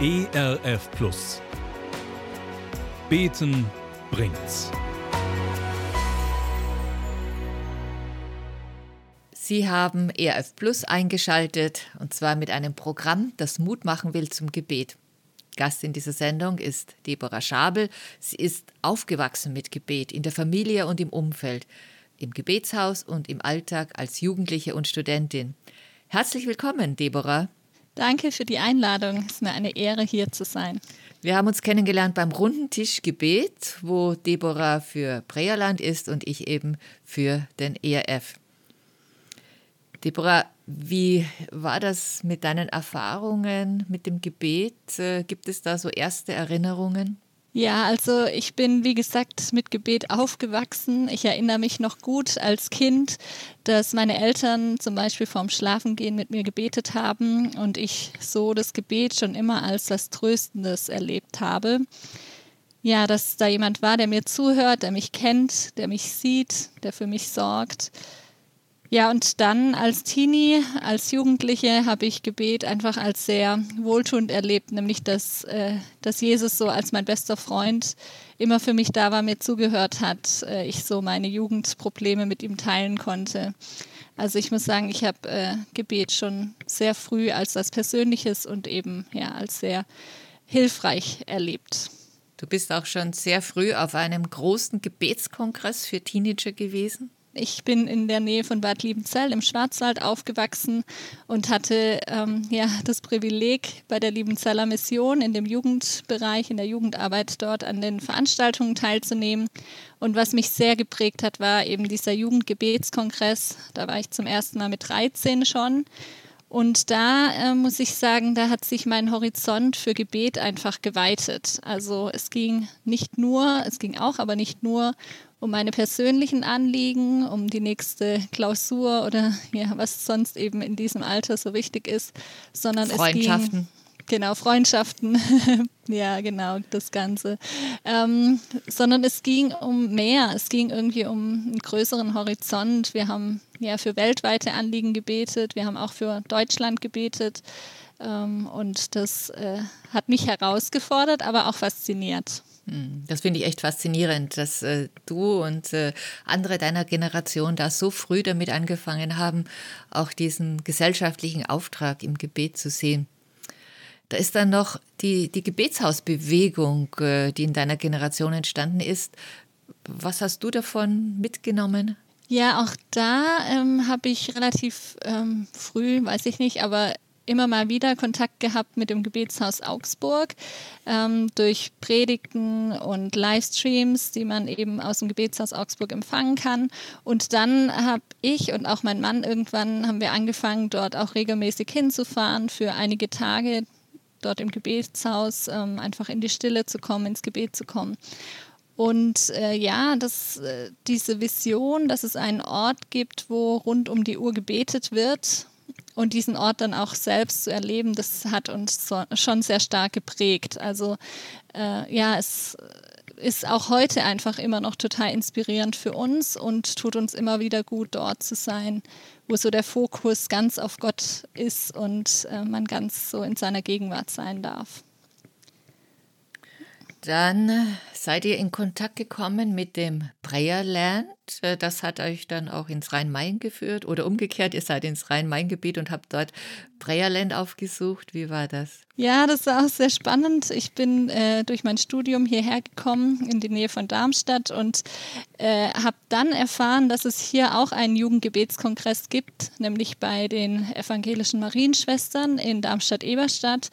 ERF Plus. Beten bringt's. Sie haben ERF Plus eingeschaltet und zwar mit einem Programm, das Mut machen will zum Gebet. Gast in dieser Sendung ist Deborah Schabel. Sie ist aufgewachsen mit Gebet in der Familie und im Umfeld, im Gebetshaus und im Alltag als Jugendliche und Studentin. Herzlich willkommen, Deborah. Danke für die Einladung. Es ist mir eine Ehre, hier zu sein. Wir haben uns kennengelernt beim runden Tisch Gebet, wo Deborah für Preyerland ist und ich eben für den ERF. Deborah, wie war das mit deinen Erfahrungen mit dem Gebet? Äh, gibt es da so erste Erinnerungen? Ja, also ich bin, wie gesagt, mit Gebet aufgewachsen. Ich erinnere mich noch gut als Kind, dass meine Eltern zum Beispiel vorm Schlafengehen mit mir gebetet haben und ich so das Gebet schon immer als was Tröstendes erlebt habe. Ja, dass da jemand war, der mir zuhört, der mich kennt, der mich sieht, der für mich sorgt. Ja, und dann als Teenie, als Jugendliche habe ich Gebet einfach als sehr wohltuend erlebt, nämlich dass, äh, dass Jesus so als mein bester Freund immer für mich da war, mir zugehört hat, äh, ich so meine Jugendprobleme mit ihm teilen konnte. Also ich muss sagen, ich habe äh, Gebet schon sehr früh als was Persönliches und eben ja als sehr hilfreich erlebt. Du bist auch schon sehr früh auf einem großen Gebetskongress für Teenager gewesen? Ich bin in der Nähe von Bad Liebenzell im Schwarzwald aufgewachsen und hatte ähm, ja, das Privileg, bei der Liebenzeller Mission in dem Jugendbereich, in der Jugendarbeit dort an den Veranstaltungen teilzunehmen. Und was mich sehr geprägt hat, war eben dieser Jugendgebetskongress. Da war ich zum ersten Mal mit 13 schon. Und da äh, muss ich sagen, da hat sich mein Horizont für Gebet einfach geweitet. Also es ging nicht nur, es ging auch, aber nicht nur um meine persönlichen Anliegen, um die nächste Klausur oder ja, was sonst eben in diesem Alter so wichtig ist, sondern es ging genau Freundschaften, ja genau das Ganze, ähm, sondern es ging um mehr, es ging irgendwie um einen größeren Horizont. Wir haben ja für weltweite Anliegen gebetet, wir haben auch für Deutschland gebetet. Ähm, und das äh, hat mich herausgefordert, aber auch fasziniert. Hm, das finde ich echt faszinierend, dass äh, du und äh, andere deiner Generation da so früh damit angefangen haben, auch diesen gesellschaftlichen Auftrag im Gebet zu sehen. Da ist dann noch die, die Gebetshausbewegung, äh, die in deiner Generation entstanden ist. Was hast du davon mitgenommen? Ja, auch da ähm, habe ich relativ ähm, früh, weiß ich nicht, aber immer mal wieder Kontakt gehabt mit dem Gebetshaus Augsburg ähm, durch Predigten und Livestreams, die man eben aus dem Gebetshaus Augsburg empfangen kann. Und dann habe ich und auch mein Mann irgendwann haben wir angefangen, dort auch regelmäßig hinzufahren für einige Tage dort im Gebetshaus, ähm, einfach in die Stille zu kommen, ins Gebet zu kommen. Und äh, ja, das, äh, diese Vision, dass es einen Ort gibt, wo rund um die Uhr gebetet wird und diesen Ort dann auch selbst zu erleben, das hat uns so, schon sehr stark geprägt. Also äh, ja, es ist auch heute einfach immer noch total inspirierend für uns und tut uns immer wieder gut, dort zu sein, wo so der Fokus ganz auf Gott ist und äh, man ganz so in seiner Gegenwart sein darf. Dann seid ihr in Kontakt gekommen mit dem Breyerland. Äh, das hat euch dann auch ins Rhein-Main geführt oder umgekehrt, ihr seid ins Rhein-Main-Gebiet und habt dort Breyerland aufgesucht. Wie war das? Ja, das war auch sehr spannend. Ich bin äh, durch mein Studium hierher gekommen in die Nähe von Darmstadt und äh, habe dann erfahren, dass es hier auch einen Jugendgebetskongress gibt, nämlich bei den evangelischen Marienschwestern in Darmstadt-Eberstadt.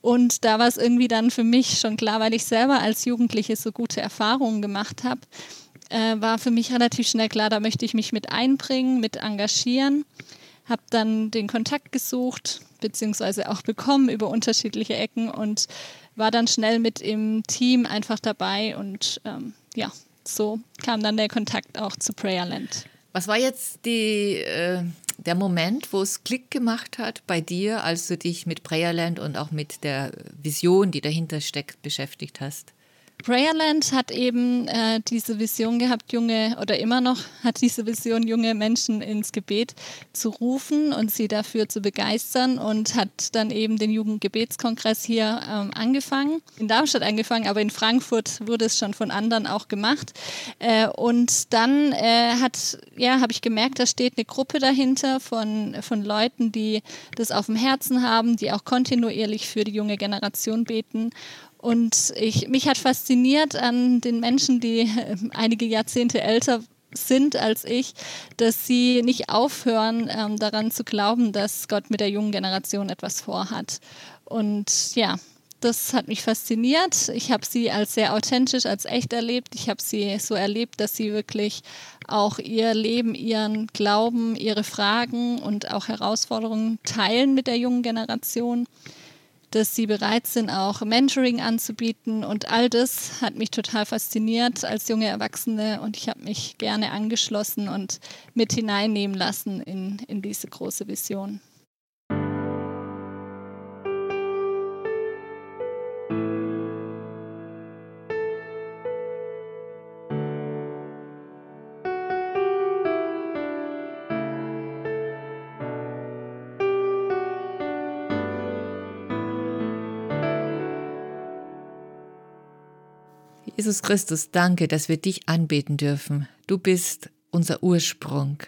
Und da war es irgendwie dann für mich schon klar, weil ich selber als Jugendliche so gute Erfahrungen gemacht habe, äh, war für mich relativ schnell klar, da möchte ich mich mit einbringen, mit engagieren. Habe dann den Kontakt gesucht, beziehungsweise auch bekommen über unterschiedliche Ecken und war dann schnell mit im Team einfach dabei und ähm, ja, so kam dann der Kontakt auch zu Prayerland. Was war jetzt die, äh, der Moment, wo es Klick gemacht hat bei dir, als du dich mit Prayerland und auch mit der Vision, die dahinter steckt, beschäftigt hast? Prayerland hat eben äh, diese Vision gehabt, junge oder immer noch hat diese Vision, junge Menschen ins Gebet zu rufen und sie dafür zu begeistern und hat dann eben den Jugendgebetskongress hier ähm, angefangen, in Darmstadt angefangen, aber in Frankfurt wurde es schon von anderen auch gemacht. Äh, und dann äh, hat, ja, habe ich gemerkt, da steht eine Gruppe dahinter von, von Leuten, die das auf dem Herzen haben, die auch kontinuierlich für die junge Generation beten und ich, mich hat fasziniert an den Menschen, die äh, einige Jahrzehnte älter sind als ich, dass sie nicht aufhören, ähm, daran zu glauben, dass Gott mit der jungen Generation etwas vorhat. Und ja, das hat mich fasziniert. Ich habe sie als sehr authentisch, als echt erlebt. Ich habe sie so erlebt, dass sie wirklich auch ihr Leben, ihren Glauben, ihre Fragen und auch Herausforderungen teilen mit der jungen Generation dass sie bereit sind, auch Mentoring anzubieten. Und all das hat mich total fasziniert als junge Erwachsene und ich habe mich gerne angeschlossen und mit hineinnehmen lassen in, in diese große Vision. Jesus Christus, danke, dass wir dich anbeten dürfen. Du bist unser Ursprung.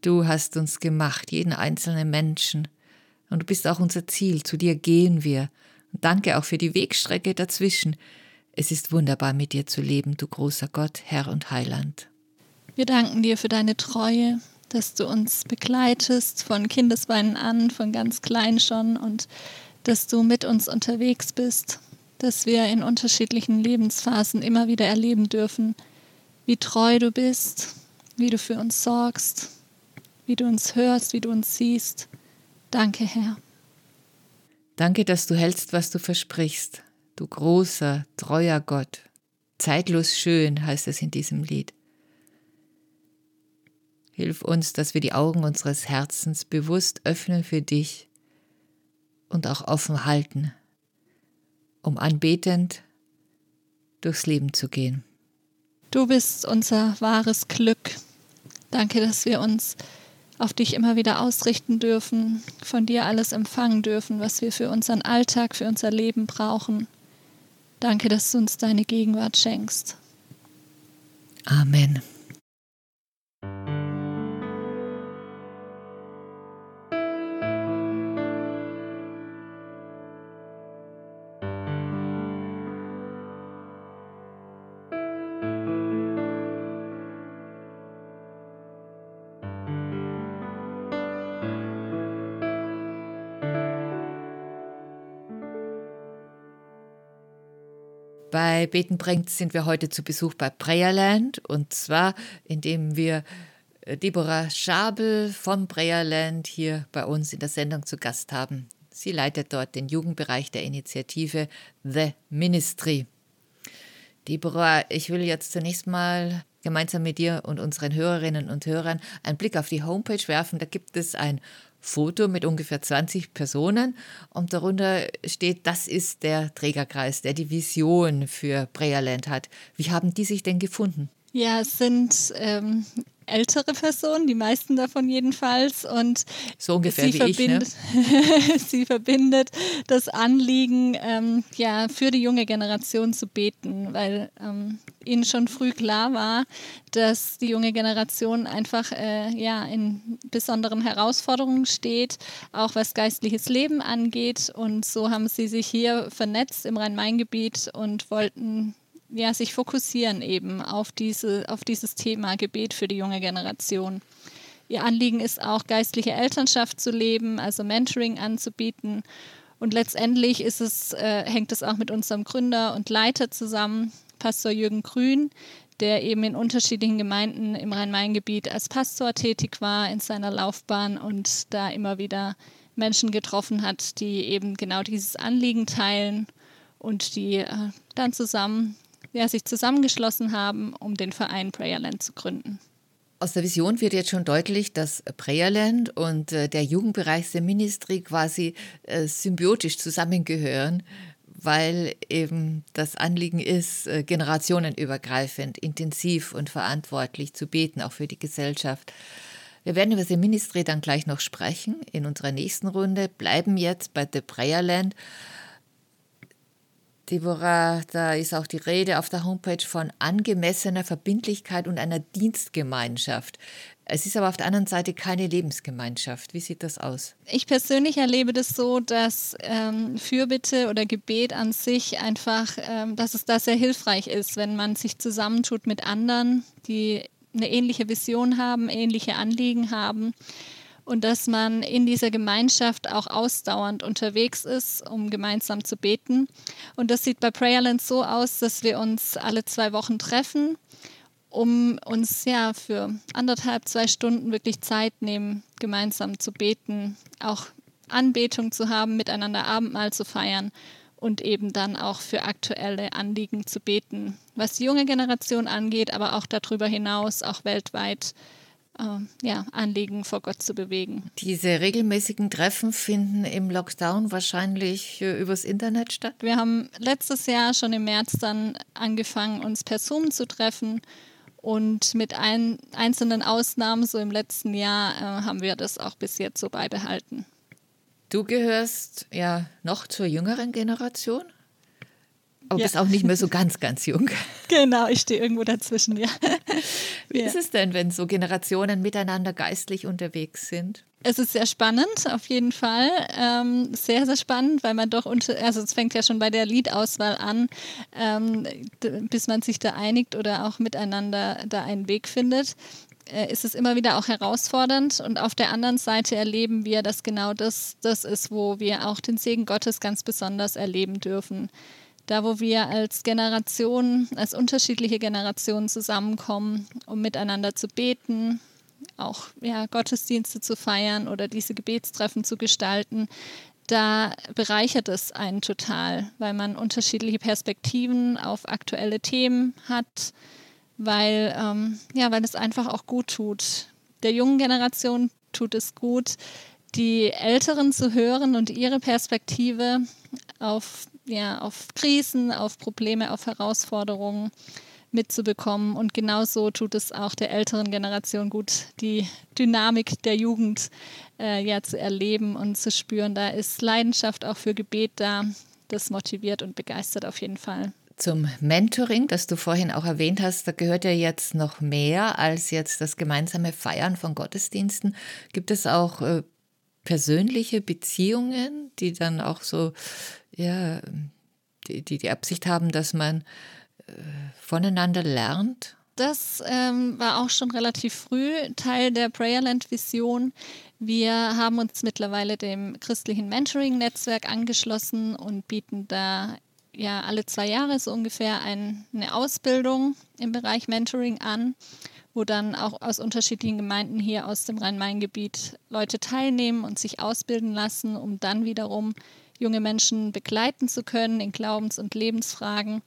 Du hast uns gemacht, jeden einzelnen Menschen. Und du bist auch unser Ziel. Zu dir gehen wir. Und danke auch für die Wegstrecke dazwischen. Es ist wunderbar, mit dir zu leben, du großer Gott, Herr und Heiland. Wir danken dir für deine Treue, dass du uns begleitest von Kindesbeinen an, von ganz klein schon und dass du mit uns unterwegs bist dass wir in unterschiedlichen Lebensphasen immer wieder erleben dürfen, wie treu du bist, wie du für uns sorgst, wie du uns hörst, wie du uns siehst. Danke, Herr. Danke, dass du hältst, was du versprichst, du großer, treuer Gott. Zeitlos schön heißt es in diesem Lied. Hilf uns, dass wir die Augen unseres Herzens bewusst öffnen für dich und auch offen halten um anbetend durchs Leben zu gehen. Du bist unser wahres Glück. Danke, dass wir uns auf dich immer wieder ausrichten dürfen, von dir alles empfangen dürfen, was wir für unseren Alltag, für unser Leben brauchen. Danke, dass du uns deine Gegenwart schenkst. Amen. Bei Beten bringt sind wir heute zu Besuch bei Breyerland und zwar indem wir äh, Deborah Schabel vom Breyerland hier bei uns in der Sendung zu Gast haben. Sie leitet dort den Jugendbereich der Initiative The Ministry. Deborah, ich will jetzt zunächst mal gemeinsam mit dir und unseren Hörerinnen und Hörern einen Blick auf die Homepage werfen. Da gibt es ein Foto mit ungefähr 20 Personen und darunter steht, das ist der Trägerkreis, der die Vision für Breyerland hat. Wie haben die sich denn gefunden? Ja, es sind ähm, ältere Personen, die meisten davon jedenfalls. Und so ungefähr sie wie verbindet, ich, ne? sie verbindet das Anliegen, ähm, ja, für die junge Generation zu beten, weil ähm, ihnen schon früh klar war, dass die junge Generation einfach äh, ja, in besonderen Herausforderungen steht, auch was geistliches Leben angeht. Und so haben sie sich hier vernetzt im Rhein-Main-Gebiet und wollten ja, sich fokussieren eben auf, diese, auf dieses Thema Gebet für die junge Generation. Ihr Anliegen ist auch, geistliche Elternschaft zu leben, also Mentoring anzubieten. Und letztendlich ist es, äh, hängt es auch mit unserem Gründer und Leiter zusammen, Pastor Jürgen Grün, der eben in unterschiedlichen Gemeinden im Rhein-Main-Gebiet als Pastor tätig war in seiner Laufbahn und da immer wieder Menschen getroffen hat, die eben genau dieses Anliegen teilen und die äh, dann zusammen ja, sich zusammengeschlossen haben, um den Verein Prayerland zu gründen. Aus der Vision wird jetzt schon deutlich, dass Prayerland und äh, der Jugendbereich der Ministry quasi äh, symbiotisch zusammengehören. weil eben das Anliegen ist, äh, generationenübergreifend, intensiv und verantwortlich zu beten, auch für die Gesellschaft. Wir werden über The Ministry dann gleich noch sprechen in unserer nächsten Runde, bleiben jetzt bei The Prayer Land. Deborah, da ist auch die Rede auf der Homepage von angemessener Verbindlichkeit und einer Dienstgemeinschaft. Es ist aber auf der anderen Seite keine Lebensgemeinschaft. Wie sieht das aus? Ich persönlich erlebe das so, dass ähm, Fürbitte oder Gebet an sich einfach, ähm, dass es da sehr hilfreich ist, wenn man sich zusammentut mit anderen, die eine ähnliche Vision haben, ähnliche Anliegen haben und dass man in dieser Gemeinschaft auch ausdauernd unterwegs ist, um gemeinsam zu beten. Und das sieht bei Prayerland so aus, dass wir uns alle zwei Wochen treffen um uns ja für anderthalb, zwei Stunden wirklich Zeit nehmen, gemeinsam zu beten, auch Anbetung zu haben, miteinander Abendmahl zu feiern und eben dann auch für aktuelle Anliegen zu beten, was die junge Generation angeht, aber auch darüber hinaus, auch weltweit ja, Anliegen vor Gott zu bewegen. Diese regelmäßigen Treffen finden im Lockdown wahrscheinlich äh, übers Internet statt? Wir haben letztes Jahr schon im März dann angefangen, uns per Zoom zu treffen und mit ein, einzelnen Ausnahmen, so im letzten Jahr, äh, haben wir das auch bis jetzt so beibehalten. Du gehörst ja noch zur jüngeren Generation, aber ja. bist auch nicht mehr so ganz, ganz jung. Genau, ich stehe irgendwo dazwischen, ja. Wie ja. ist es denn, wenn so Generationen miteinander geistlich unterwegs sind? Es ist sehr spannend, auf jeden Fall. Ähm, sehr, sehr spannend, weil man doch unter, also es fängt ja schon bei der Liedauswahl an, ähm, bis man sich da einigt oder auch miteinander da einen Weg findet äh, ist es immer wieder auch herausfordernd. Und auf der anderen Seite erleben wir, dass genau das das ist, wo wir auch den Segen Gottes ganz besonders erleben dürfen. Da, wo wir als Generation, als unterschiedliche Generationen zusammenkommen, um miteinander zu beten, auch ja, Gottesdienste zu feiern oder diese Gebetstreffen zu gestalten, da bereichert es einen total, weil man unterschiedliche Perspektiven auf aktuelle Themen hat, weil, ähm, ja, weil es einfach auch gut tut. Der jungen Generation tut es gut, die Älteren zu hören und ihre Perspektive auf, ja, auf Krisen, auf Probleme, auf Herausforderungen mitzubekommen. Und genauso tut es auch der älteren Generation gut, die Dynamik der Jugend äh, ja zu erleben und zu spüren. Da ist Leidenschaft auch für Gebet da. Das motiviert und begeistert auf jeden Fall. Zum Mentoring, das du vorhin auch erwähnt hast, da gehört ja jetzt noch mehr als jetzt das gemeinsame Feiern von Gottesdiensten. Gibt es auch äh, persönliche Beziehungen, die dann auch so, ja, die, die die Absicht haben, dass man voneinander lernt? Das ähm, war auch schon relativ früh Teil der Prayerland-Vision. Wir haben uns mittlerweile dem christlichen Mentoring-Netzwerk angeschlossen und bieten da ja alle zwei Jahre so ungefähr ein, eine Ausbildung im Bereich Mentoring an, wo dann auch aus unterschiedlichen Gemeinden hier aus dem Rhein-Main-Gebiet Leute teilnehmen und sich ausbilden lassen, um dann wiederum junge Menschen begleiten zu können in Glaubens- und Lebensfragen.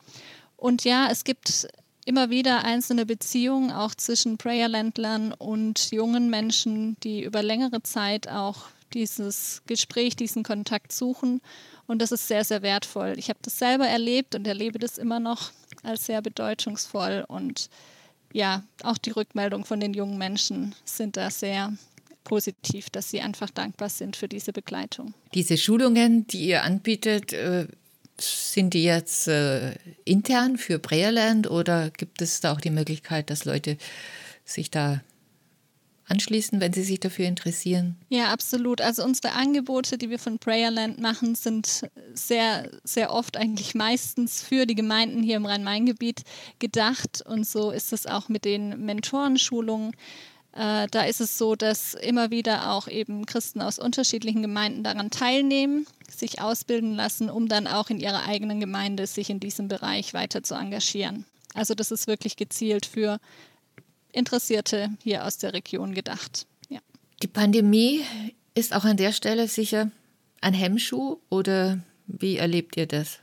Und ja, es gibt immer wieder einzelne Beziehungen auch zwischen Prayerländlern und jungen Menschen, die über längere Zeit auch dieses Gespräch, diesen Kontakt suchen. Und das ist sehr, sehr wertvoll. Ich habe das selber erlebt und erlebe das immer noch als sehr bedeutungsvoll. Und ja, auch die Rückmeldung von den jungen Menschen sind da sehr positiv, dass sie einfach dankbar sind für diese Begleitung. Diese Schulungen, die ihr anbietet, äh, sind die jetzt äh, intern für Breerland oder gibt es da auch die Möglichkeit, dass Leute sich da anschließen, wenn sie sich dafür interessieren? Ja, absolut. Also unsere Angebote, die wir von Prayerland machen, sind sehr, sehr oft eigentlich meistens für die Gemeinden hier im Rhein-Main-Gebiet gedacht. Und so ist es auch mit den Mentorenschulungen. Äh, da ist es so, dass immer wieder auch eben Christen aus unterschiedlichen Gemeinden daran teilnehmen, sich ausbilden lassen, um dann auch in ihrer eigenen Gemeinde sich in diesem Bereich weiter zu engagieren. Also das ist wirklich gezielt für Interessierte hier aus der Region gedacht. Ja. Die Pandemie ist auch an der Stelle sicher ein Hemmschuh oder wie erlebt ihr das?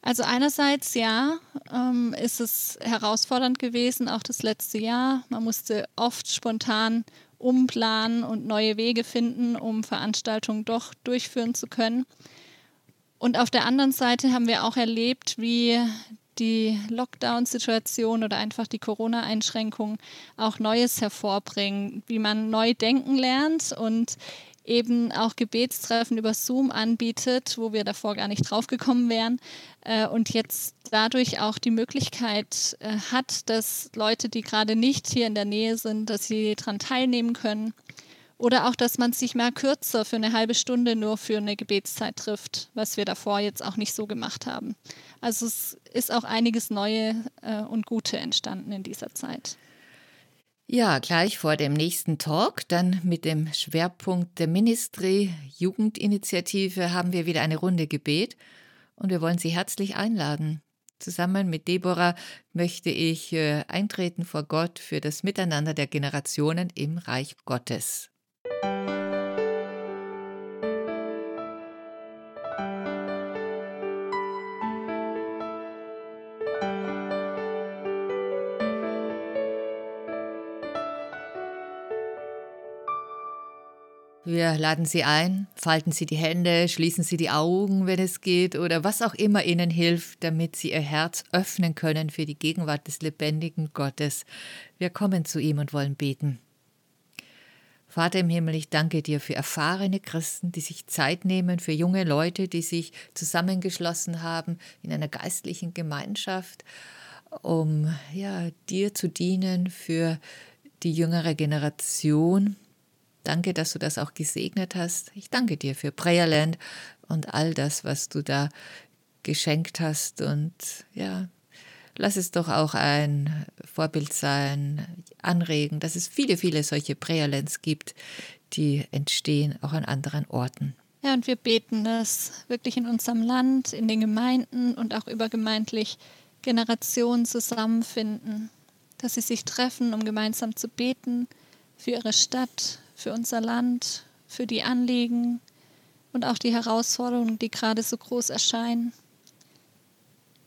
Also einerseits ja, ähm, ist es herausfordernd gewesen, auch das letzte Jahr. Man musste oft spontan umplanen und neue Wege finden, um Veranstaltungen doch durchführen zu können. Und auf der anderen Seite haben wir auch erlebt, wie die Lockdown-Situation oder einfach die Corona-Einschränkungen auch Neues hervorbringen, wie man neu denken lernt und eben auch Gebetstreffen über Zoom anbietet, wo wir davor gar nicht draufgekommen wären äh, und jetzt dadurch auch die Möglichkeit äh, hat, dass Leute, die gerade nicht hier in der Nähe sind, dass sie daran teilnehmen können oder auch, dass man sich mal kürzer für eine halbe Stunde nur für eine Gebetszeit trifft, was wir davor jetzt auch nicht so gemacht haben. Also es ist auch einiges Neue äh, und Gute entstanden in dieser Zeit. Ja, gleich vor dem nächsten Talk, dann mit dem Schwerpunkt der Ministry Jugendinitiative, haben wir wieder eine Runde Gebet und wir wollen Sie herzlich einladen. Zusammen mit Deborah möchte ich äh, eintreten vor Gott für das Miteinander der Generationen im Reich Gottes. Wir laden Sie ein, falten Sie die Hände, schließen Sie die Augen, wenn es geht, oder was auch immer Ihnen hilft, damit Sie Ihr Herz öffnen können für die Gegenwart des lebendigen Gottes. Wir kommen zu ihm und wollen beten. Vater im Himmel, ich danke dir für erfahrene Christen, die sich Zeit nehmen, für junge Leute, die sich zusammengeschlossen haben in einer geistlichen Gemeinschaft, um ja, dir zu dienen, für die jüngere Generation, Danke, dass du das auch gesegnet hast. Ich danke dir für Prayerland und all das, was du da geschenkt hast. Und ja, lass es doch auch ein Vorbild sein, anregen, dass es viele, viele solche Prayerlands gibt, die entstehen auch an anderen Orten. Ja, und wir beten, dass wirklich in unserem Land, in den Gemeinden und auch übergemeindlich Generationen zusammenfinden, dass sie sich treffen, um gemeinsam zu beten für ihre Stadt, für unser Land, für die Anliegen und auch die Herausforderungen, die gerade so groß erscheinen.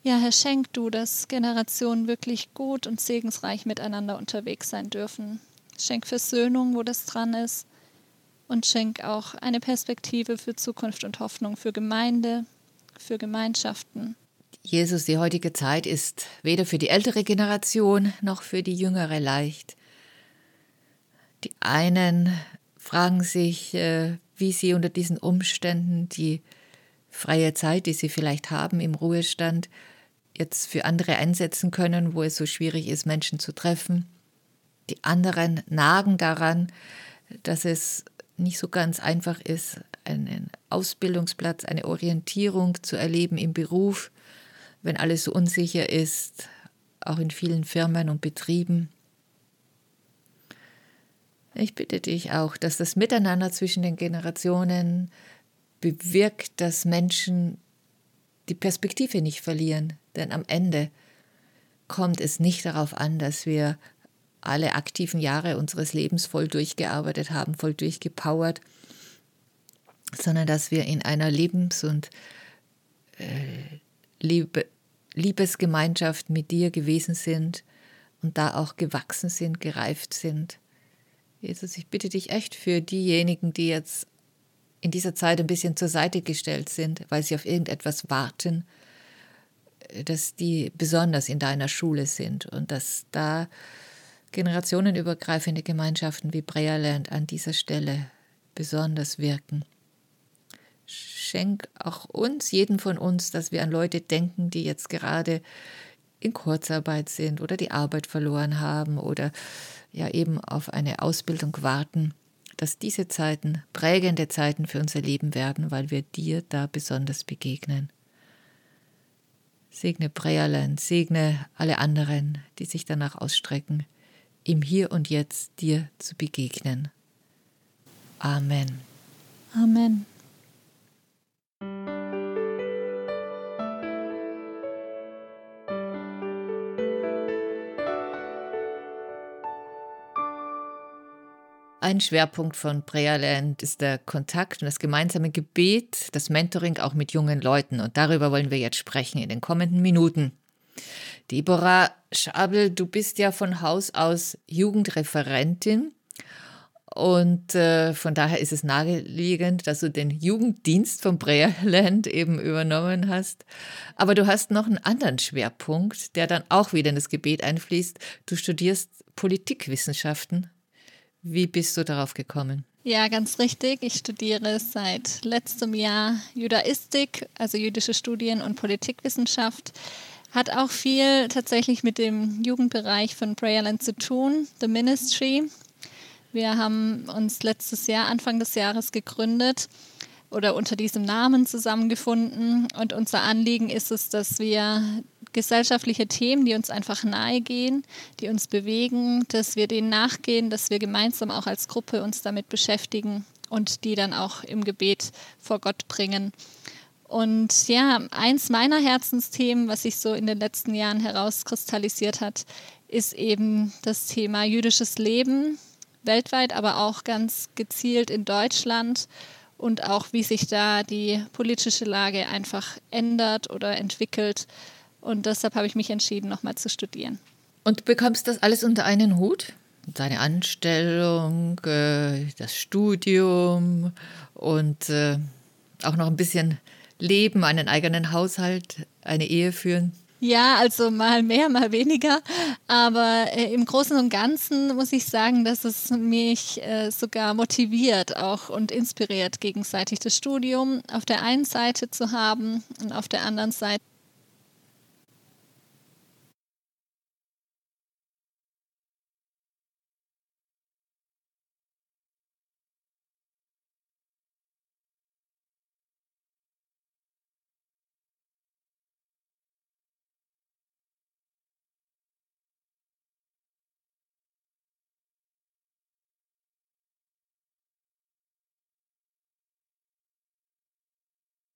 Ja, Herr, schenk du, dass Generationen wirklich gut und segensreich miteinander unterwegs sein dürfen. Schenk Versöhnung, wo das dran ist. Und schenk auch eine Perspektive für Zukunft und Hoffnung für Gemeinde, für Gemeinschaften. Jesus, die heutige Zeit ist weder für die ältere Generation noch für die jüngere leicht. Die einen fragen sich, äh, wie sie unter diesen Umständen die freie Zeit, die sie vielleicht haben im Ruhestand, jetzt für andere einsetzen können, wo es so schwierig ist, Menschen zu treffen. Die anderen nagen daran, dass es nicht so ganz einfach ist, einen Ausbildungsplatz, eine Orientierung zu erleben im Beruf, wenn alles so unsicher ist, auch in vielen Firmen und Betrieben. Ich bitte dich auch, dass das Miteinander zwischen den Generationen bewirkt, dass Menschen die Perspektive nicht verlieren. Denn am Ende kommt es nicht darauf an, dass wir alle aktiven Jahre unseres Lebens voll durchgearbeitet haben, voll durchgepowert, sondern dass wir in einer Lebens- und äh, Liebe, Liebesgemeinschaft mit dir gewesen sind und da auch gewachsen sind, gereift sind. Jesus, ich bitte dich echt für diejenigen, die jetzt in dieser Zeit ein bisschen zur Seite gestellt sind, weil sie auf irgendetwas warten, dass die besonders in deiner Schule sind und dass da generationenübergreifende Gemeinschaften wie Breyerland an dieser Stelle besonders wirken. Schenk auch uns, jeden von uns, dass wir an Leute denken, die jetzt gerade in Kurzarbeit sind oder die Arbeit verloren haben oder ja eben auf eine Ausbildung warten, dass diese Zeiten prägende Zeiten für unser Leben werden, weil wir dir da besonders begegnen. Segne Breerland, segne alle anderen, die sich danach ausstrecken, im Hier und Jetzt dir zu begegnen. Amen. Amen. Ein Schwerpunkt von Prayerland ist der Kontakt und das gemeinsame Gebet, das Mentoring auch mit jungen Leuten. Und darüber wollen wir jetzt sprechen in den kommenden Minuten. Deborah Schabel, du bist ja von Haus aus Jugendreferentin Und äh, von daher ist es naheliegend, dass du den Jugenddienst vom Breerland eben übernommen hast. Aber du hast noch einen anderen Schwerpunkt, der dann auch wieder in das Gebet einfließt. Du studierst Politikwissenschaften. Wie bist du darauf gekommen? Ja, ganz richtig. Ich studiere seit letztem Jahr Judaistik, also jüdische Studien und Politikwissenschaft. Hat auch viel tatsächlich mit dem Jugendbereich von Prayerland zu tun, The Ministry. Wir haben uns letztes Jahr, Anfang des Jahres gegründet oder unter diesem Namen zusammengefunden. Und unser Anliegen ist es, dass wir gesellschaftliche Themen, die uns einfach nahe gehen, die uns bewegen, dass wir denen nachgehen, dass wir gemeinsam auch als Gruppe uns damit beschäftigen und die dann auch im Gebet vor Gott bringen. Und ja, eins meiner Herzensthemen, was sich so in den letzten Jahren herauskristallisiert hat, ist eben das Thema jüdisches Leben, weltweit, aber auch ganz gezielt in Deutschland und auch wie sich da die politische Lage einfach ändert oder entwickelt. Und deshalb habe ich mich entschieden, nochmal zu studieren. Und du bekommst das alles unter einen Hut? Deine Anstellung, äh, das Studium und äh, auch noch ein bisschen Leben, einen eigenen Haushalt, eine Ehe führen? Ja, also mal mehr, mal weniger. Aber äh, im Großen und Ganzen muss ich sagen, dass es mich äh, sogar motiviert auch und inspiriert, gegenseitig das Studium auf der einen Seite zu haben und auf der anderen Seite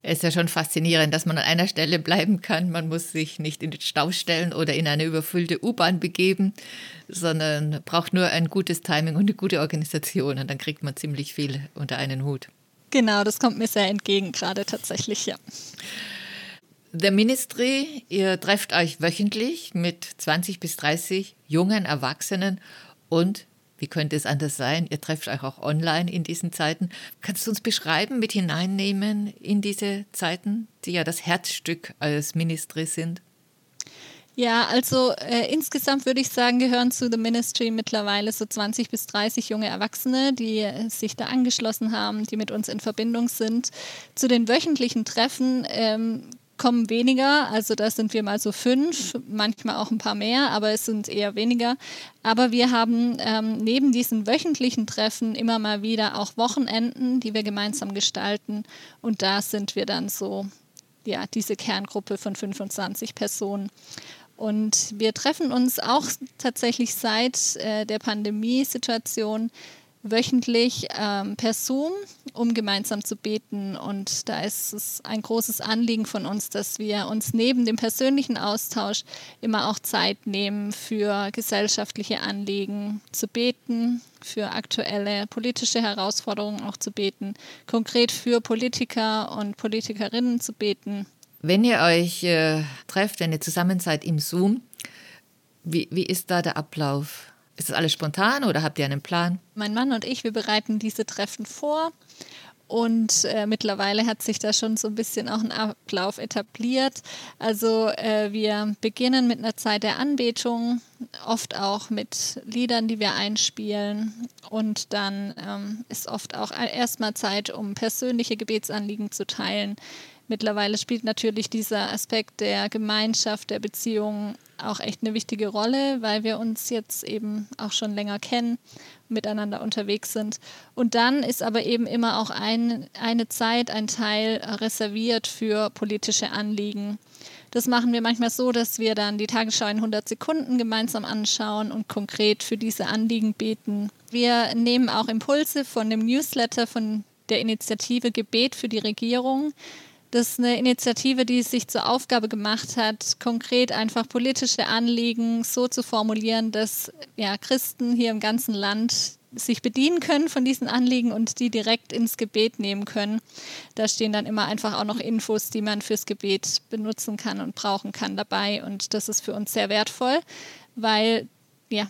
ist ja schon faszinierend, dass man an einer Stelle bleiben kann. Man muss sich nicht in den Stau stellen oder in eine überfüllte U-Bahn begeben, sondern braucht nur ein gutes Timing und eine gute Organisation und dann kriegt man ziemlich viel unter einen Hut. Genau, das kommt mir sehr entgegen gerade tatsächlich, ja. The Ministry, ihr trefft euch wöchentlich mit 20 bis 30 jungen Erwachsenen und wie könnte es anders sein? Ihr trefft euch auch online in diesen Zeiten. Kannst du uns beschreiben, mit hineinnehmen in diese Zeiten, die ja das Herzstück als Ministry sind? Ja, also äh, insgesamt würde ich sagen, gehören zu The Ministry mittlerweile so 20 bis 30 junge Erwachsene, die äh, sich da angeschlossen haben, die mit uns in Verbindung sind. Zu den wöchentlichen Treffen ähm, kommen weniger. Also da sind wir mal so fünf, manchmal auch ein paar mehr, aber es sind eher weniger. Aber wir haben ähm, neben diesen wöchentlichen Treffen immer mal wieder auch Wochenenden, die wir gemeinsam gestalten. Und da sind wir dann so, ja, diese Kerngruppe von 25 Personen. Und wir treffen uns auch tatsächlich seit äh, der Pandemiesituation wöchentlich ähm, per Zoom, um gemeinsam zu beten. Und da ist es ein großes Anliegen von uns, dass wir uns neben dem persönlichen Austausch immer auch Zeit nehmen für gesellschaftliche Anliegen zu beten, für aktuelle politische Herausforderungen auch zu beten, konkret für Politiker und Politikerinnen zu beten. Wenn ihr euch äh, trefft, wenn ihr zusammen seid im Zoom, wie, wie ist da der Ablauf? Ist das alles spontan oder habt ihr einen Plan? Mein Mann und ich, wir bereiten diese Treffen vor. Und äh, mittlerweile hat sich da schon so ein bisschen auch ein Ablauf etabliert. Also äh, wir beginnen mit einer Zeit der Anbetung, oft auch mit Liedern, die wir einspielen. Und dann ähm, ist oft auch erstmal Zeit, um persönliche Gebetsanliegen zu teilen. Mittlerweile spielt natürlich dieser Aspekt der Gemeinschaft, der Beziehung auch echt eine wichtige Rolle, weil wir uns jetzt eben auch schon länger kennen, miteinander unterwegs sind. Und dann ist aber eben immer auch ein, eine Zeit, ein Teil reserviert für politische Anliegen. Das machen wir manchmal so, dass wir dann die Tagesschau in 100 Sekunden gemeinsam anschauen und konkret für diese Anliegen beten. Wir nehmen auch Impulse von dem Newsletter von der Initiative Gebet für die Regierung das ist eine Initiative, die es sich zur Aufgabe gemacht hat, konkret einfach politische Anliegen so zu formulieren, dass ja, Christen hier im ganzen Land sich bedienen können von diesen Anliegen und die direkt ins Gebet nehmen können. Da stehen dann immer einfach auch noch Infos, die man fürs Gebet benutzen kann und brauchen kann dabei. Und das ist für uns sehr wertvoll, weil ja,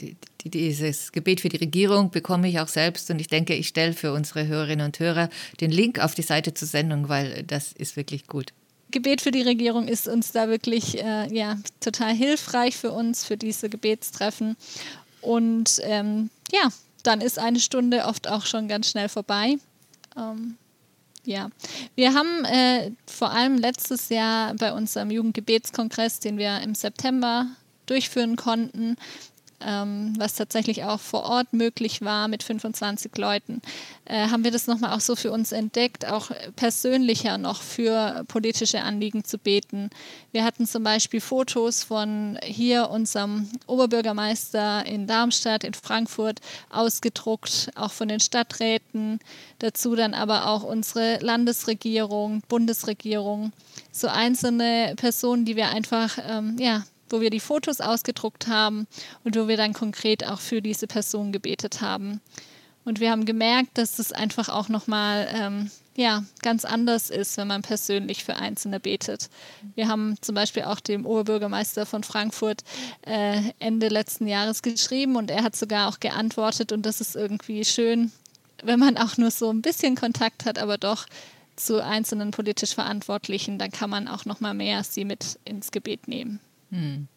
die, die, dieses Gebet für die Regierung bekomme ich auch selbst und ich denke, ich stelle für unsere Hörerinnen und Hörer den Link auf die Seite zur Sendung, weil das ist wirklich gut. Gebet für die Regierung ist uns da wirklich äh, ja, total hilfreich für uns, für diese Gebetstreffen. Und ähm, ja, dann ist eine Stunde oft auch schon ganz schnell vorbei. Ähm, ja, wir haben äh, vor allem letztes Jahr bei unserem Jugendgebetskongress, den wir im September durchführen konnten, ähm, was tatsächlich auch vor Ort möglich war mit 25 Leuten, äh, haben wir das nochmal auch so für uns entdeckt, auch persönlicher noch für politische Anliegen zu beten. Wir hatten zum Beispiel Fotos von hier unserem Oberbürgermeister in Darmstadt, in Frankfurt ausgedruckt, auch von den Stadträten, dazu dann aber auch unsere Landesregierung, Bundesregierung, so einzelne Personen, die wir einfach ähm, ja, wo wir die Fotos ausgedruckt haben und wo wir dann konkret auch für diese Person gebetet haben. Und wir haben gemerkt, dass es einfach auch nochmal ähm, ja, ganz anders ist, wenn man persönlich für Einzelne betet. Wir haben zum Beispiel auch dem Oberbürgermeister von Frankfurt äh, Ende letzten Jahres geschrieben und er hat sogar auch geantwortet und das ist irgendwie schön, wenn man auch nur so ein bisschen Kontakt hat, aber doch zu einzelnen politisch Verantwortlichen, dann kann man auch nochmal mehr sie mit ins Gebet nehmen. Hm.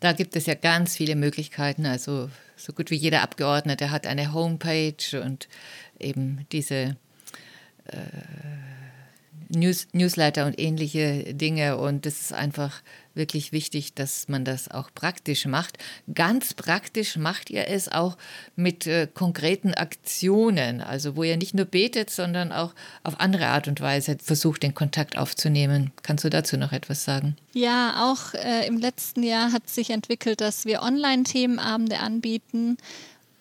Da gibt es ja ganz viele Möglichkeiten. Also so gut wie jeder Abgeordnete hat eine Homepage und eben diese äh, News, Newsletter und ähnliche Dinge. Und es ist einfach wirklich wichtig, dass man das auch praktisch macht. Ganz praktisch macht ihr es auch mit äh, konkreten Aktionen, also wo ihr nicht nur betet, sondern auch auf andere Art und Weise versucht, den Kontakt aufzunehmen. Kannst du dazu noch etwas sagen? Ja, auch äh, im letzten Jahr hat sich entwickelt, dass wir Online-Themenabende anbieten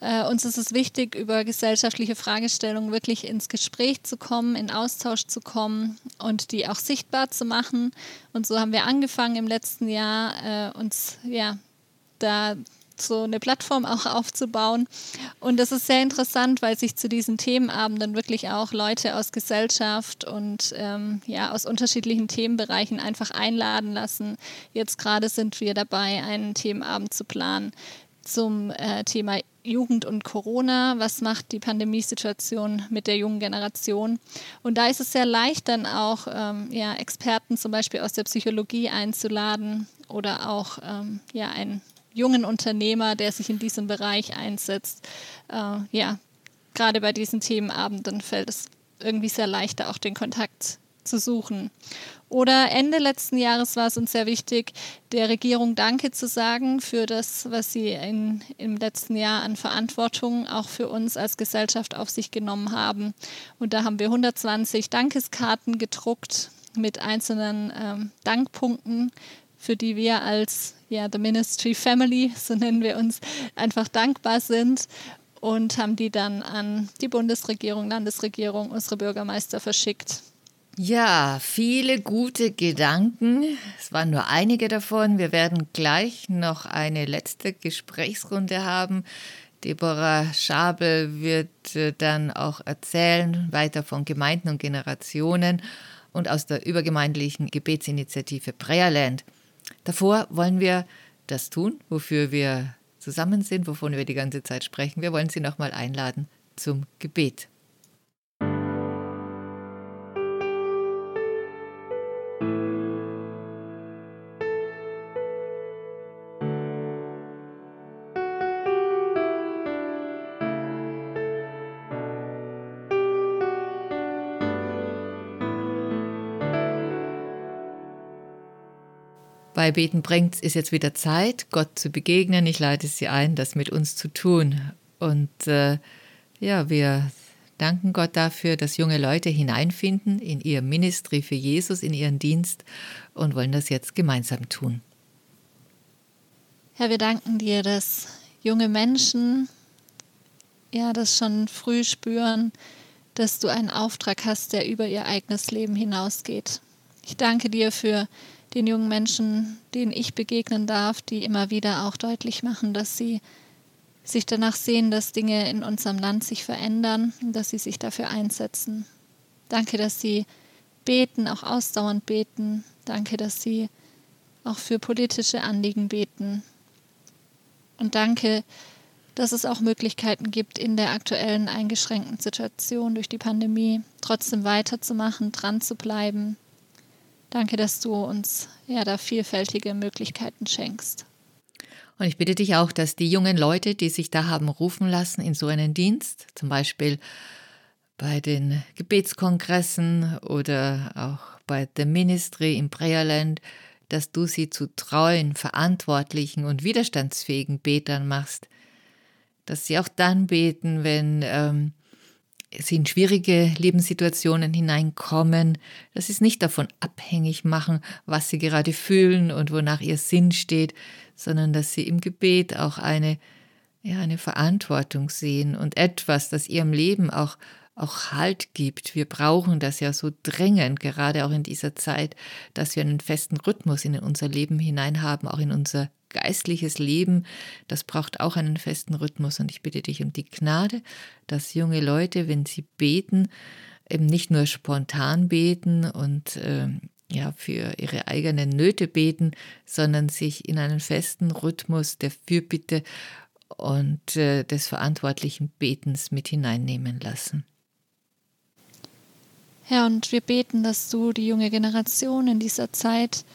äh, uns ist es wichtig, über gesellschaftliche Fragestellungen wirklich ins Gespräch zu kommen, in Austausch zu kommen und die auch sichtbar zu machen. Und so haben wir angefangen im letzten Jahr, äh, uns ja da so eine Plattform auch aufzubauen. Und das ist sehr interessant, weil sich zu diesen Themenabenden wirklich auch Leute aus Gesellschaft und ähm, ja, aus unterschiedlichen Themenbereichen einfach einladen lassen. Jetzt gerade sind wir dabei, einen Themenabend zu planen zum äh, Thema Jugend und Corona. Was macht die Pandemiesituation mit der jungen Generation? Und da ist es sehr leicht, dann auch ähm, ja, Experten zum Beispiel aus der Psychologie einzuladen oder auch ähm, ja, einen jungen Unternehmer, der sich in diesem Bereich einsetzt. Äh, ja, gerade bei diesen Themenabenden fällt es irgendwie sehr leicht, auch den Kontakt zu suchen. Oder Ende letzten Jahres war es uns sehr wichtig, der Regierung Danke zu sagen für das, was sie in, im letzten Jahr an Verantwortung auch für uns als Gesellschaft auf sich genommen haben. Und da haben wir 120 Dankeskarten gedruckt mit einzelnen ähm, Dankpunkten, für die wir als ja, The Ministry Family, so nennen wir uns, einfach dankbar sind und haben die dann an die Bundesregierung, Landesregierung, unsere Bürgermeister verschickt. Ja, viele gute Gedanken. Es waren nur einige davon. Wir werden gleich noch eine letzte Gesprächsrunde haben. Deborah Schabel wird äh, dann auch erzählen, weiter von Gemeinden und Generationen und aus der übergemeindlichen Gebetsinitiative Prayerland. Davor wollen wir das tun, wofür wir zusammen sind, wovon wir die ganze Zeit sprechen. Wir wollen Sie nochmal einladen zum Gebet. Bei Beten bringt, ist jetzt wieder Zeit, Gott zu begegnen. Ich leite Sie ein, das mit uns zu tun. Und äh, ja, wir danken Gott dafür, dass junge Leute hineinfinden in ihr Ministry für Jesus, in ihren Dienst und wollen das jetzt gemeinsam tun. Herr, wir danken dir, dass junge Menschen ja das schon früh spüren, dass du einen Auftrag hast, der über ihr eigenes Leben hinausgeht. Ich danke dir für den jungen Menschen, denen ich begegnen darf, die immer wieder auch deutlich machen, dass sie sich danach sehen, dass Dinge in unserem Land sich verändern und dass sie sich dafür einsetzen. Danke, dass sie beten, auch ausdauernd beten. Danke, dass sie auch für politische Anliegen beten. Und danke, dass es auch Möglichkeiten gibt, in der aktuellen eingeschränkten Situation durch die Pandemie trotzdem weiterzumachen, dran zu bleiben. Danke, dass du uns ja da vielfältige Möglichkeiten schenkst. Und ich bitte dich auch, dass die jungen Leute, die sich da haben rufen lassen in so einen Dienst, zum Beispiel bei den Gebetskongressen oder auch bei der Ministry im Prayerland, dass du sie zu treuen, verantwortlichen und widerstandsfähigen Betern machst, dass sie auch dann beten, wenn ähm, sie in schwierige Lebenssituationen hineinkommen, dass sie es nicht davon abhängig machen, was sie gerade fühlen und wonach ihr Sinn steht, sondern dass sie im Gebet auch eine, ja, eine Verantwortung sehen und etwas, das ihrem Leben auch auch Halt gibt. Wir brauchen das ja so dringend, gerade auch in dieser Zeit, dass wir einen festen Rhythmus in unser Leben hinein haben, auch in unser geistliches Leben, das braucht auch einen festen Rhythmus. Und ich bitte dich um die Gnade, dass junge Leute, wenn sie beten, eben nicht nur spontan beten und äh, ja, für ihre eigenen Nöte beten, sondern sich in einen festen Rhythmus der Fürbitte und äh, des verantwortlichen Betens mit hineinnehmen lassen. Herr, und wir beten, dass du die junge Generation in dieser Zeit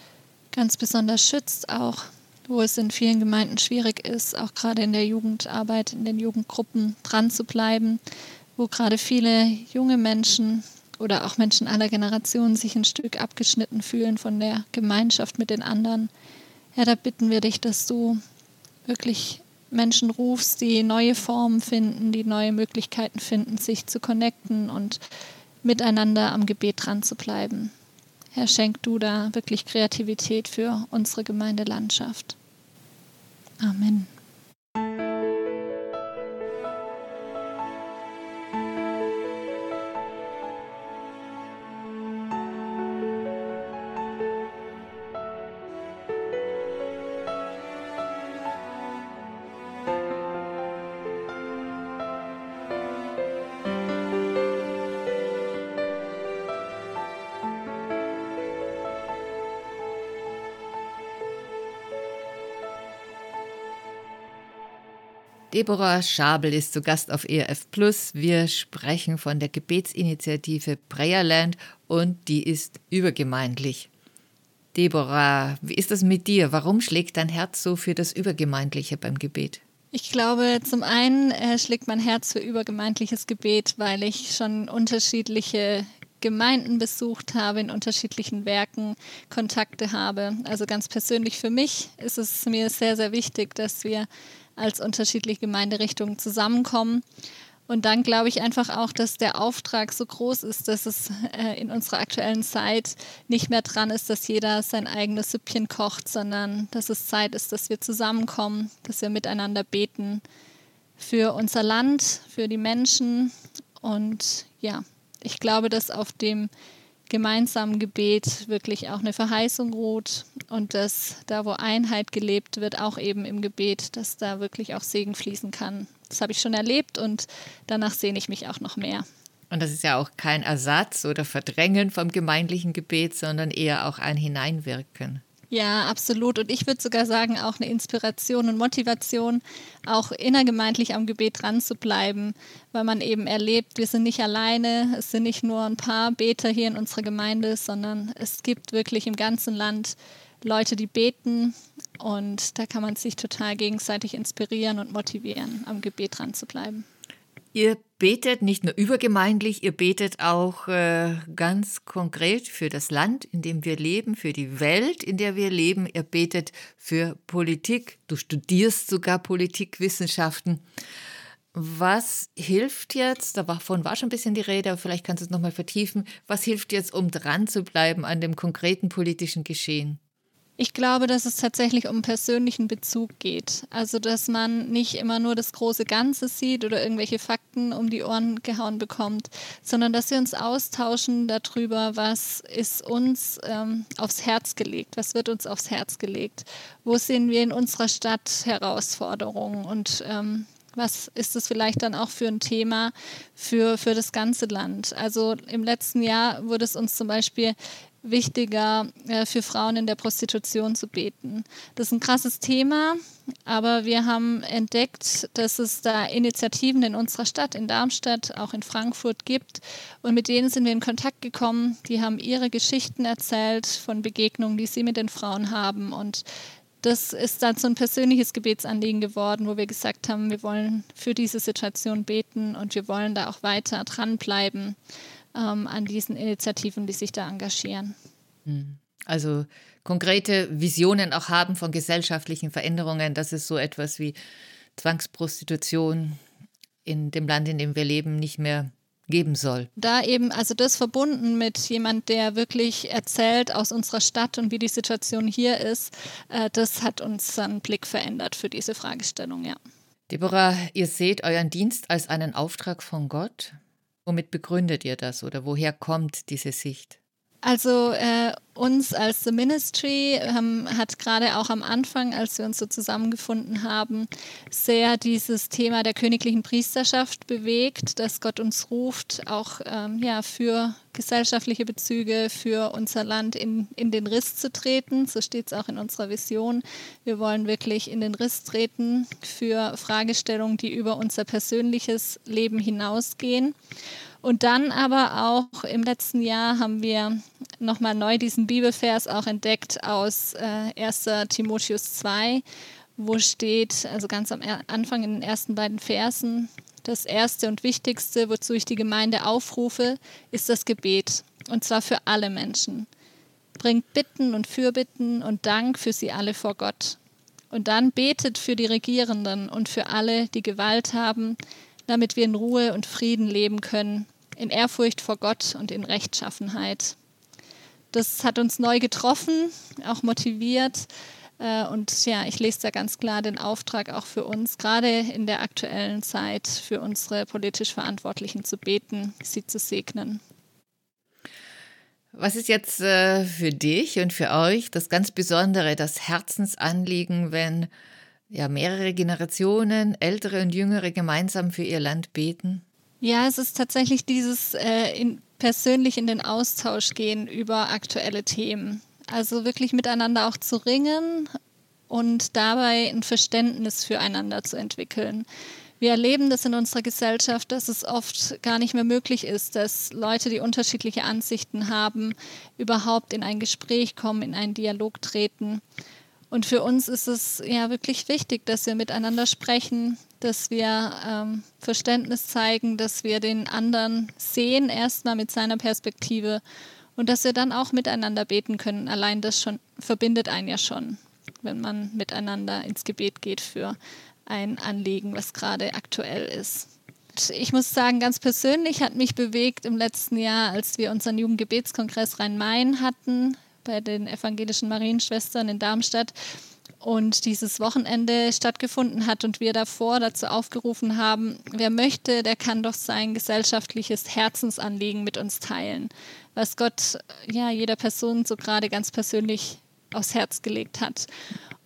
ganz besonders schützt, auch wo es in vielen Gemeinden schwierig ist, auch gerade in der Jugendarbeit, in den Jugendgruppen dran zu bleiben, wo gerade viele junge Menschen oder auch Menschen aller Generationen sich ein Stück abgeschnitten fühlen von der Gemeinschaft mit den anderen. Ja, da bitten wir dich, dass du wirklich Menschen rufst, die neue Formen finden, die neue Möglichkeiten finden, sich zu connecten und miteinander am Gebet dran zu bleiben. Herr, schenk du da wirklich Kreativität für unsere Gemeindelandschaft. Amen. Deborah Schabel ist zu Gast auf ERF Plus. Wir sprechen von der Gebetsinitiative Prayerland und die ist übergemeindlich. Deborah, wie ist das mit dir? Warum schlägt dein Herz so für das Übergemeindliche beim Gebet? Ich glaube, zum einen äh, schlägt mein Herz für übergemeindliches Gebet, weil ich schon unterschiedliche Gemeinden besucht habe, in unterschiedlichen Werken Kontakte habe. Also ganz persönlich für mich ist es mir sehr, sehr wichtig, dass wir als unterschiedliche Gemeinderichtungen zusammenkommen. Und dann glaube ich einfach auch, dass der Auftrag so groß ist, dass es äh, in unserer aktuellen Zeit nicht mehr dran ist, dass jeder sein eigenes Süppchen kocht, sondern dass es Zeit ist, dass wir zusammenkommen, dass wir miteinander beten für unser Land, für die Menschen. Und ja, ich glaube, dass auf dem gemeinsamen Gebet wirklich auch eine Verheißung ruht und dass da, wo Einheit gelebt wird, auch eben im Gebet, dass da wirklich auch Segen fließen kann. Das habe ich schon erlebt und danach sehne ich mich auch noch mehr. Und das ist ja auch kein Ersatz oder Verdrängen vom gemeindlichen Gebet, sondern eher auch ein Hineinwirken. Ja, absolut. Und ich würde sogar sagen, auch eine Inspiration und Motivation, auch innergemeindlich am Gebet dran zu bleiben, weil man eben erlebt, wir sind nicht alleine, es sind nicht nur ein paar Beter hier in unserer Gemeinde, sondern es gibt wirklich im ganzen Land Leute, die beten und da kann man sich total gegenseitig inspirieren und motivieren, am Gebet dran zu bleiben. Ihr betet nicht nur übergemeindlich, ihr betet auch äh, ganz konkret für das Land, in dem wir leben, für die Welt, in der wir leben. Ihr betet für Politik. Du studierst sogar Politikwissenschaften. Was hilft jetzt, davon war schon ein bisschen die Rede, aber vielleicht kannst du es nochmal vertiefen, was hilft jetzt, um dran zu bleiben an dem konkreten politischen Geschehen? Ich glaube, dass es tatsächlich um persönlichen Bezug geht. Also, dass man nicht immer nur das große Ganze sieht oder irgendwelche Fakten um die Ohren gehauen bekommt, sondern dass wir uns austauschen darüber, was ist uns ähm, aufs Herz gelegt, was wird uns aufs Herz gelegt, wo sehen wir in unserer Stadt Herausforderungen und ähm, was ist es vielleicht dann auch für ein Thema für, für das ganze Land? Also im letzten Jahr wurde es uns zum Beispiel wichtiger, äh, für Frauen in der Prostitution zu beten. Das ist ein krasses Thema, aber wir haben entdeckt, dass es da Initiativen in unserer Stadt, in Darmstadt, auch in Frankfurt gibt. Und mit denen sind wir in Kontakt gekommen. Die haben ihre Geschichten erzählt von Begegnungen, die sie mit den Frauen haben. Und das ist dann so ein persönliches Gebetsanliegen geworden, wo wir gesagt haben, wir wollen für diese Situation beten und wir wollen da auch weiter dranbleiben ähm, an diesen Initiativen, die sich da engagieren. Hm. Also konkrete Visionen auch haben von gesellschaftlichen Veränderungen, dass es so etwas wie Zwangsprostitution in dem Land, in dem wir leben, nicht mehr geben soll. Da eben, also das verbunden mit jemand, der wirklich erzählt aus unserer Stadt und wie die Situation hier ist, äh, das hat unseren Blick verändert für diese Fragestellung, ja. Deborah, ihr seht euren Dienst als einen Auftrag von Gott. Womit begründet ihr das oder woher kommt diese Sicht? Also äh, uns als The Ministry ähm, hat gerade auch am Anfang, als wir uns so zusammengefunden haben, sehr dieses Thema der königlichen Priesterschaft bewegt, dass Gott uns ruft, auch ähm, ja, für gesellschaftliche Bezüge, für unser Land in, in den Riss zu treten. So steht es auch in unserer Vision. Wir wollen wirklich in den Riss treten für Fragestellungen, die über unser persönliches Leben hinausgehen. Und dann aber auch im letzten Jahr haben wir nochmal neu diesen Bibelvers auch entdeckt aus äh, 1. Timotheus 2, wo steht, also ganz am Anfang in den ersten beiden Versen, das erste und wichtigste, wozu ich die Gemeinde aufrufe, ist das Gebet. Und zwar für alle Menschen. Bringt Bitten und Fürbitten und Dank für sie alle vor Gott. Und dann betet für die Regierenden und für alle, die Gewalt haben, damit wir in Ruhe und Frieden leben können, in Ehrfurcht vor Gott und in Rechtschaffenheit. Das hat uns neu getroffen, auch motiviert. Äh, und ja, ich lese da ganz klar den Auftrag auch für uns, gerade in der aktuellen Zeit, für unsere politisch Verantwortlichen zu beten, sie zu segnen. Was ist jetzt äh, für dich und für euch das ganz Besondere, das Herzensanliegen, wenn ja mehrere Generationen, ältere und jüngere gemeinsam für ihr Land beten? Ja, es ist tatsächlich dieses äh, in, persönlich in den Austausch gehen über aktuelle Themen. Also wirklich miteinander auch zu ringen und dabei ein Verständnis füreinander zu entwickeln. Wir erleben das in unserer Gesellschaft, dass es oft gar nicht mehr möglich ist, dass Leute, die unterschiedliche Ansichten haben, überhaupt in ein Gespräch kommen, in einen Dialog treten. Und für uns ist es ja wirklich wichtig, dass wir miteinander sprechen, dass wir ähm, Verständnis zeigen, dass wir den anderen sehen, erstmal mit seiner Perspektive und dass wir dann auch miteinander beten können. Allein das schon verbindet einen ja schon, wenn man miteinander ins Gebet geht für ein Anliegen, was gerade aktuell ist. Ich muss sagen, ganz persönlich hat mich bewegt im letzten Jahr, als wir unseren Jugendgebetskongress Rhein-Main hatten, bei den evangelischen Marienschwestern in Darmstadt und dieses Wochenende stattgefunden hat und wir davor dazu aufgerufen haben, wer möchte, der kann doch sein gesellschaftliches Herzensanliegen mit uns teilen, was Gott ja jeder Person so gerade ganz persönlich aufs Herz gelegt hat.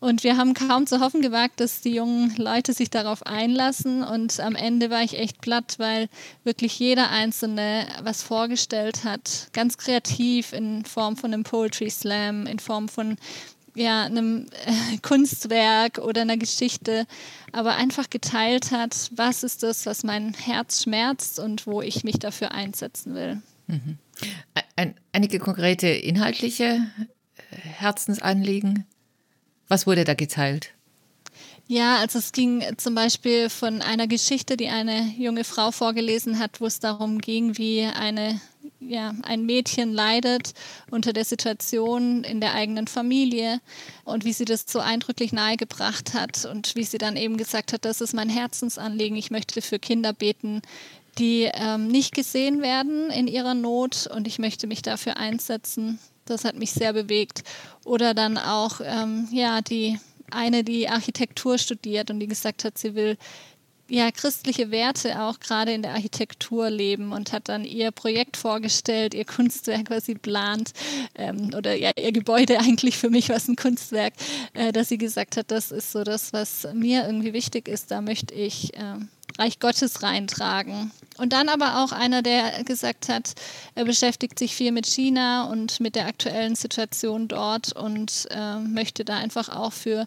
Und wir haben kaum zu hoffen gewagt, dass die jungen Leute sich darauf einlassen. Und am Ende war ich echt platt, weil wirklich jeder Einzelne was vorgestellt hat. Ganz kreativ in Form von einem Poetry Slam, in Form von ja, einem äh, Kunstwerk oder einer Geschichte, aber einfach geteilt hat, was ist das, was mein Herz schmerzt und wo ich mich dafür einsetzen will. Mhm. Ein, einige konkrete inhaltliche äh, Herzensanliegen. Was wurde da geteilt? Ja, also es ging zum Beispiel von einer Geschichte, die eine junge Frau vorgelesen hat, wo es darum ging, wie eine ja, ein Mädchen leidet unter der Situation in der eigenen Familie und wie sie das so eindrücklich nahegebracht hat und wie sie dann eben gesagt hat, das ist mein Herzensanliegen, ich möchte für Kinder beten, die ähm, nicht gesehen werden in ihrer Not und ich möchte mich dafür einsetzen. Das hat mich sehr bewegt. Oder dann auch, ähm, ja, die eine, die Architektur studiert und die gesagt hat, sie will ja, christliche Werte auch gerade in der Architektur leben und hat dann ihr Projekt vorgestellt, ihr Kunstwerk, was sie plant, ähm, oder ja, ihr Gebäude eigentlich für mich was ein Kunstwerk, äh, dass sie gesagt hat, das ist so das, was mir irgendwie wichtig ist, da möchte ich äh, Reich Gottes reintragen. Und dann aber auch einer, der gesagt hat, er beschäftigt sich viel mit China und mit der aktuellen Situation dort und äh, möchte da einfach auch für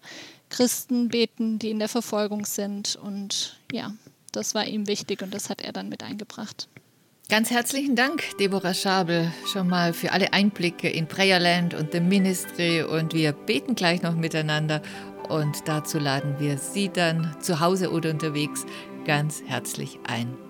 Christen beten, die in der Verfolgung sind. Und ja, das war ihm wichtig und das hat er dann mit eingebracht. Ganz herzlichen Dank, Deborah Schabel, schon mal für alle Einblicke in Prayerland und The Ministry. Und wir beten gleich noch miteinander. Und dazu laden wir Sie dann zu Hause oder unterwegs ganz herzlich ein.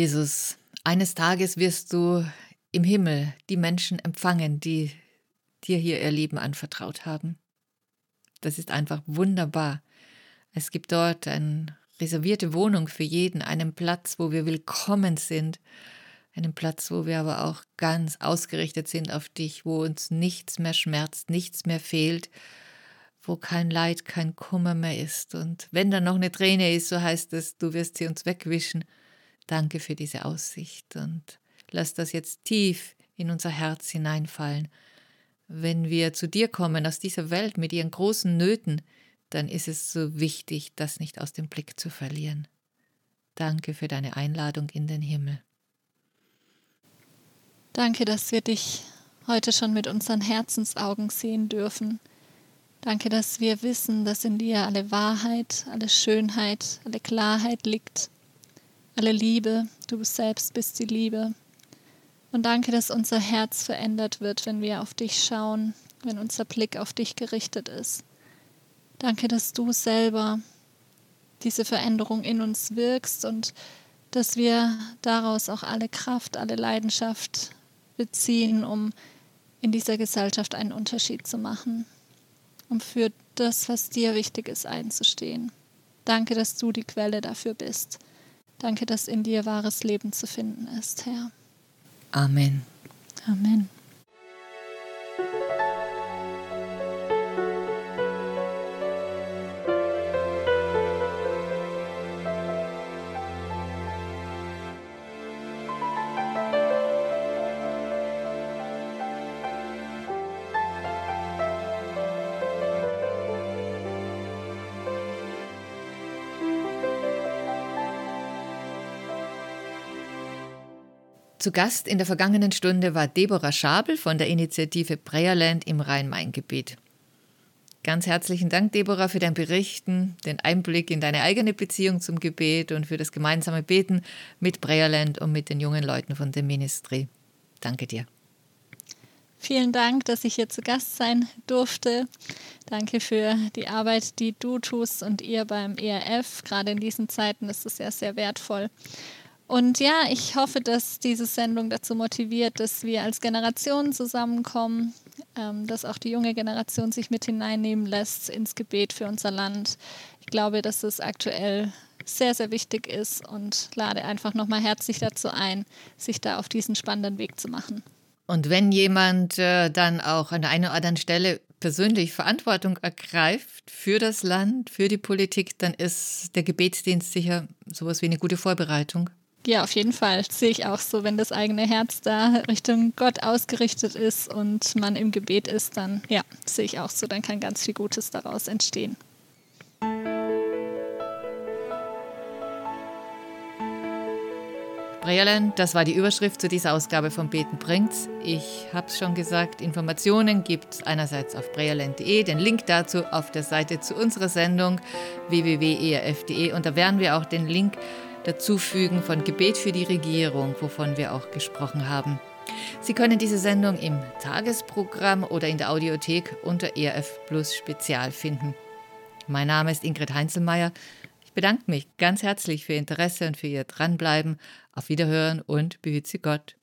Jesus, eines Tages wirst du im Himmel die Menschen empfangen, die dir hier ihr Leben anvertraut haben. Das ist einfach wunderbar. Es gibt dort eine reservierte Wohnung für jeden, einen Platz, wo wir willkommen sind, einen Platz, wo wir aber auch ganz ausgerichtet sind auf dich, wo uns nichts mehr schmerzt, nichts mehr fehlt, wo kein Leid, kein Kummer mehr ist. Und wenn da noch eine Träne ist, so heißt es, du wirst sie uns wegwischen. Danke für diese Aussicht und lass das jetzt tief in unser Herz hineinfallen. Wenn wir zu dir kommen aus dieser Welt mit ihren großen Nöten, dann ist es so wichtig, das nicht aus dem Blick zu verlieren. Danke für deine Einladung in den Himmel. Danke, dass wir dich heute schon mit unseren Herzensaugen sehen dürfen. Danke, dass wir wissen, dass in dir alle Wahrheit, alle Schönheit, alle Klarheit liegt alle Liebe, du selbst bist die Liebe. Und danke, dass unser Herz verändert wird, wenn wir auf dich schauen, wenn unser Blick auf dich gerichtet ist. Danke, dass du selber diese Veränderung in uns wirkst und dass wir daraus auch alle Kraft, alle Leidenschaft beziehen, um in dieser Gesellschaft einen Unterschied zu machen, um für das, was dir wichtig ist, einzustehen. Danke, dass du die Quelle dafür bist. Danke, dass in dir wahres Leben zu finden ist, Herr. Amen. Amen. Zu Gast in der vergangenen Stunde war Deborah Schabel von der Initiative Prayerland im Rhein-Main-Gebiet. Ganz herzlichen Dank, Deborah, für dein Berichten, den Einblick in deine eigene Beziehung zum Gebet und für das gemeinsame Beten mit Prayerland und mit den jungen Leuten von der Ministry. Danke dir. Vielen Dank, dass ich hier zu Gast sein durfte. Danke für die Arbeit, die du tust und ihr beim ERF. Gerade in diesen Zeiten ist es ja sehr wertvoll. Und ja, ich hoffe, dass diese Sendung dazu motiviert, dass wir als Generation zusammenkommen, ähm, dass auch die junge Generation sich mit hineinnehmen lässt ins Gebet für unser Land. Ich glaube, dass es aktuell sehr, sehr wichtig ist und lade einfach nochmal herzlich dazu ein, sich da auf diesen spannenden Weg zu machen. Und wenn jemand äh, dann auch an der einen oder anderen Stelle persönlich Verantwortung ergreift für das Land, für die Politik, dann ist der Gebetsdienst sicher sowas wie eine gute Vorbereitung. Ja, auf jeden Fall. Das sehe ich auch so, wenn das eigene Herz da Richtung Gott ausgerichtet ist und man im Gebet ist, dann ja, sehe ich auch so, dann kann ganz viel Gutes daraus entstehen. Breerland, das war die Überschrift zu dieser Ausgabe von Beten bringt's. Ich habe es schon gesagt, Informationen gibt es einerseits auf breerland.de, den Link dazu auf der Seite zu unserer Sendung www.erf.de und da werden wir auch den Link dazufügen von Gebet für die Regierung, wovon wir auch gesprochen haben. Sie können diese Sendung im Tagesprogramm oder in der Audiothek unter ERF Plus Spezial finden. Mein Name ist Ingrid Heinzelmeier. Ich bedanke mich ganz herzlich für Ihr Interesse und für Ihr Dranbleiben. Auf Wiederhören und behüte Sie Gott.